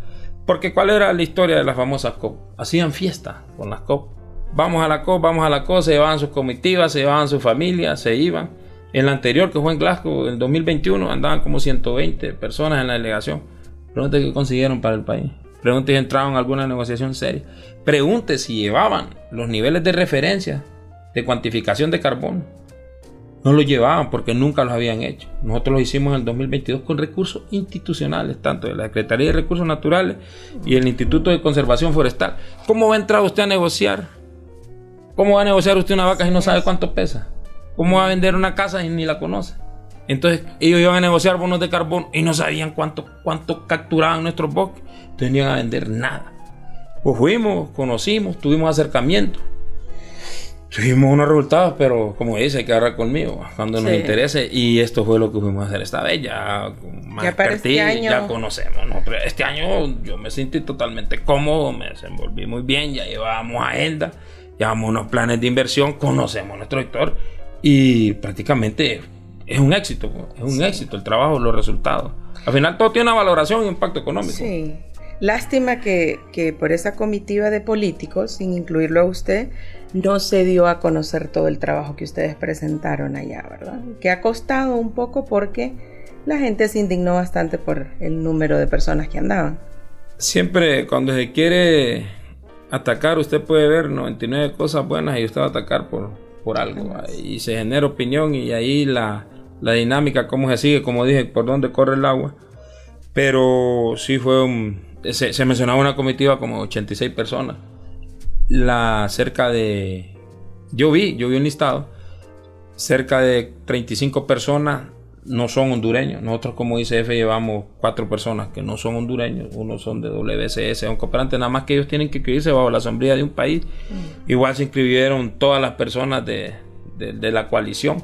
Porque cuál era la historia de las famosas COP. Hacían fiesta con las COP. Vamos a la COP, vamos a la COP, se llevaban sus comitivas, se llevaban sus familias, se iban. En la anterior, que fue en Glasgow, en 2021, andaban como 120 personas en la delegación. Pregunte qué consiguieron para el país. Pregunte si entraron en alguna negociación seria. Pregunte si llevaban los niveles de referencia de cuantificación de carbono no lo llevaban porque nunca los habían hecho. Nosotros lo hicimos en el 2022 con recursos institucionales, tanto de la Secretaría de Recursos Naturales y el Instituto de Conservación Forestal. ¿Cómo va a entrar usted a negociar? ¿Cómo va a negociar usted una vaca si no sabe cuánto pesa? ¿Cómo va a vender una casa si ni la conoce? Entonces ellos iban a negociar bonos de carbón y no sabían cuánto, cuánto capturaban nuestros bosques. Entonces no iban a vender nada. Pues fuimos, conocimos, tuvimos acercamiento Tuvimos unos resultados, pero como dice, hay que agarrar conmigo cuando nos interese. Y esto fue lo que fuimos a hacer esta vez. Ya, más ya, este año... ya conocemos. Este año yo me sentí totalmente cómodo, me desenvolví muy bien. Ya llevábamos agenda, llevamos unos planes de inversión, conocemos nuestro sector y prácticamente es un éxito. Es un éxito el trabajo, los resultados. Al final todo tiene una valoración y impacto económico. Sí. Lástima que, que por esa comitiva de políticos, sin incluirlo a usted, no se dio a conocer todo el trabajo que ustedes presentaron allá, ¿verdad? Que ha costado un poco porque la gente se indignó bastante por el número de personas que andaban. Siempre cuando se quiere atacar, usted puede ver 99 cosas buenas y usted va a atacar por, por algo. Y se genera opinión y ahí la, la dinámica, cómo se sigue, como dije, por dónde corre el agua. Pero sí fue un... Se, se mencionaba una comitiva como 86 personas la cerca de yo vi, yo vi un listado, cerca de 35 personas no son hondureños. Nosotros como ICF llevamos cuatro personas que no son hondureños, uno son de WCS, un cooperante, nada más que ellos tienen que inscribirse bajo la sombría de un país. Mm. Igual se inscribieron todas las personas de, la coalición,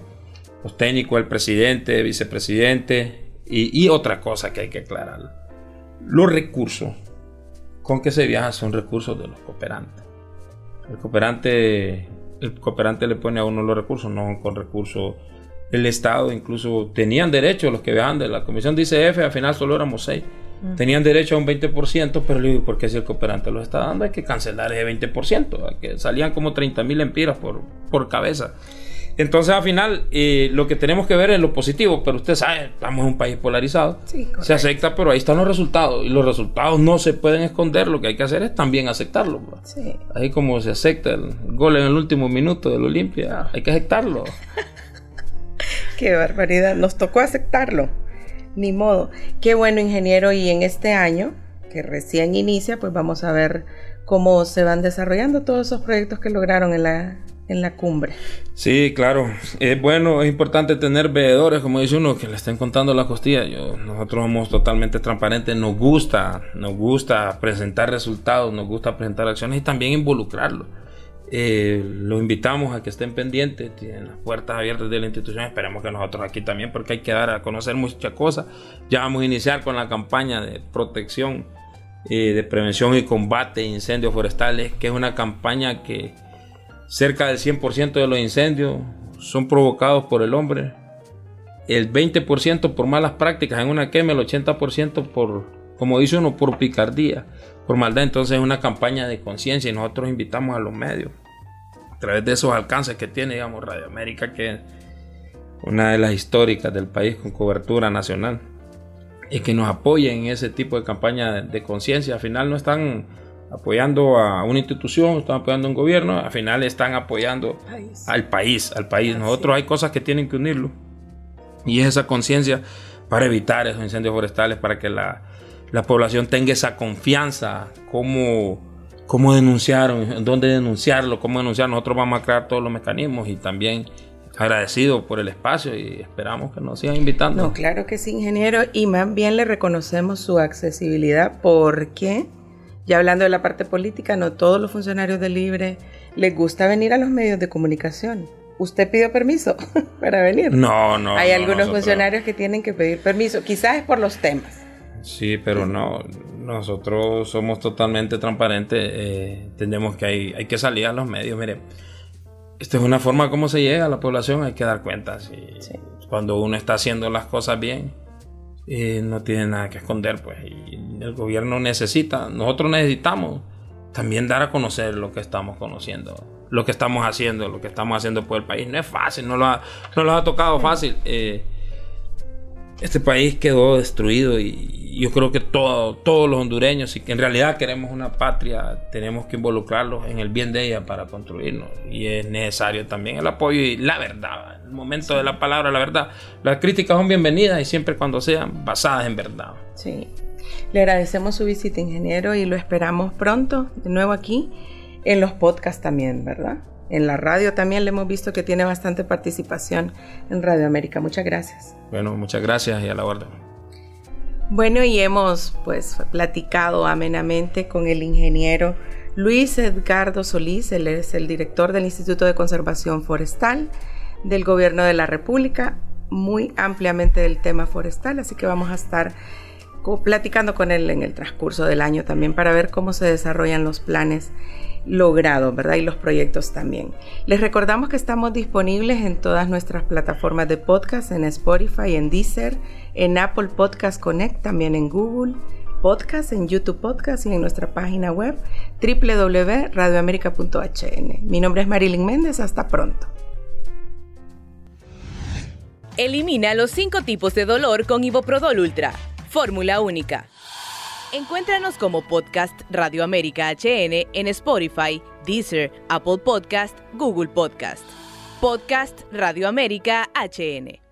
los técnicos, el presidente, vicepresidente y, y otra cosa que hay que aclarar. Los recursos con que se viaja son recursos de los cooperantes. El cooperante, el cooperante le pone a uno los recursos, no con recursos el Estado, incluso tenían derecho los que vean de la comisión de ICF, al final solo éramos seis. Mm. Tenían derecho a un 20%, pero le digo, ¿por qué si el cooperante lo está dando? Hay que cancelar ese 20%, que salían como 30 mil empiras por, por cabeza. Entonces, al final, eh, lo que tenemos que ver es lo positivo, pero usted sabe, estamos en un país polarizado. se acepta, pero ahí están los resultados. Y los resultados no se pueden esconder. Lo que hay que hacer es también aceptarlo. Ahí como se acepta el gol en el último minuto del Olimpia, hay que aceptarlo. [laughs] Qué barbaridad. Nos tocó aceptarlo. Ni modo. Qué bueno, ingeniero. Y en este año, que recién inicia, pues vamos a ver cómo se van desarrollando todos esos proyectos que lograron en la en la cumbre. Sí, claro. Es bueno, es importante tener veedores, como dice uno, que le estén contando la costilla. Yo, nosotros somos totalmente transparentes. Nos gusta, nos gusta presentar resultados, nos gusta presentar acciones y también involucrarlo. Eh, lo invitamos a que estén pendientes, tienen las puertas abiertas de la institución. Esperemos que nosotros aquí también, porque hay que dar a conocer muchas cosas. Ya vamos a iniciar con la campaña de protección, eh, de prevención y combate de incendios forestales, que es una campaña que Cerca del 100% de los incendios son provocados por el hombre. El 20% por malas prácticas en una quema, el 80% por, como dice uno, por picardía, por maldad. Entonces es una campaña de conciencia y nosotros invitamos a los medios a través de esos alcances que tiene, digamos, Radio América, que es una de las históricas del país con cobertura nacional, y que nos apoyen en ese tipo de campaña de, de conciencia. Al final no están apoyando a una institución, están apoyando a un gobierno, al final están apoyando al país, al país. Nosotros hay cosas que tienen que unirlo. Y es esa conciencia para evitar esos incendios forestales, para que la, población tenga esa confianza, cómo, cómo denunciar, dónde denunciarlo, cómo denunciar. Nosotros vamos a crear todos los mecanismos y también agradecido por el espacio y esperamos que nos sigan invitando. No, claro que sí, ingeniero, y más bien le reconocemos su accesibilidad porque ya hablando de la parte política, no todos los funcionarios del Libre les gusta venir a los medios de comunicación. ¿Usted pidió permiso [laughs] para venir? No, no. Hay algunos funcionarios que tienen que pedir permiso, quizás es por los temas. Sí, pero no, nosotros somos totalmente transparentes, eh, entendemos que hay, hay que salir a los medios, mire, esta es una forma como se llega a la población, hay que dar cuenta, cuando uno está haciendo las cosas bien, no tiene nada que esconder, pues. Y el gobierno necesita, nosotros necesitamos también dar a conocer lo que estamos conociendo, lo que estamos haciendo, lo que estamos haciendo por el país. No es fácil, no lo ha, no lo ha tocado fácil. Eh, este país quedó destruido y yo creo que todo, todos los hondureños, si en realidad queremos una patria, tenemos que involucrarlos en el bien de ella para construirnos. Y es necesario también el apoyo y la verdad, el momento de la palabra, la verdad. Las críticas son bienvenidas y siempre cuando sean basadas en verdad. Sí. Le agradecemos su visita, ingeniero, y lo esperamos pronto de nuevo aquí en los podcasts también, ¿verdad? En la radio también le hemos visto que tiene bastante participación en Radio América. Muchas gracias. Bueno, muchas gracias y a la orden. Bueno, y hemos pues platicado amenamente con el ingeniero Luis Edgardo Solís, él es el director del Instituto de Conservación Forestal del Gobierno de la República, muy ampliamente del tema forestal, así que vamos a estar platicando con él en el transcurso del año también para ver cómo se desarrollan los planes logrado, ¿verdad? Y los proyectos también. Les recordamos que estamos disponibles en todas nuestras plataformas de podcast, en Spotify, en Deezer, en Apple Podcast Connect, también en Google Podcast, en YouTube Podcast y en nuestra página web www.radioamerica.hn. Mi nombre es Marilyn Méndez, hasta pronto. Elimina los cinco tipos de dolor con Iboprodol Ultra, fórmula única. Encuéntranos como Podcast Radio América HN en Spotify, Deezer, Apple Podcast, Google Podcast. Podcast Radio América HN.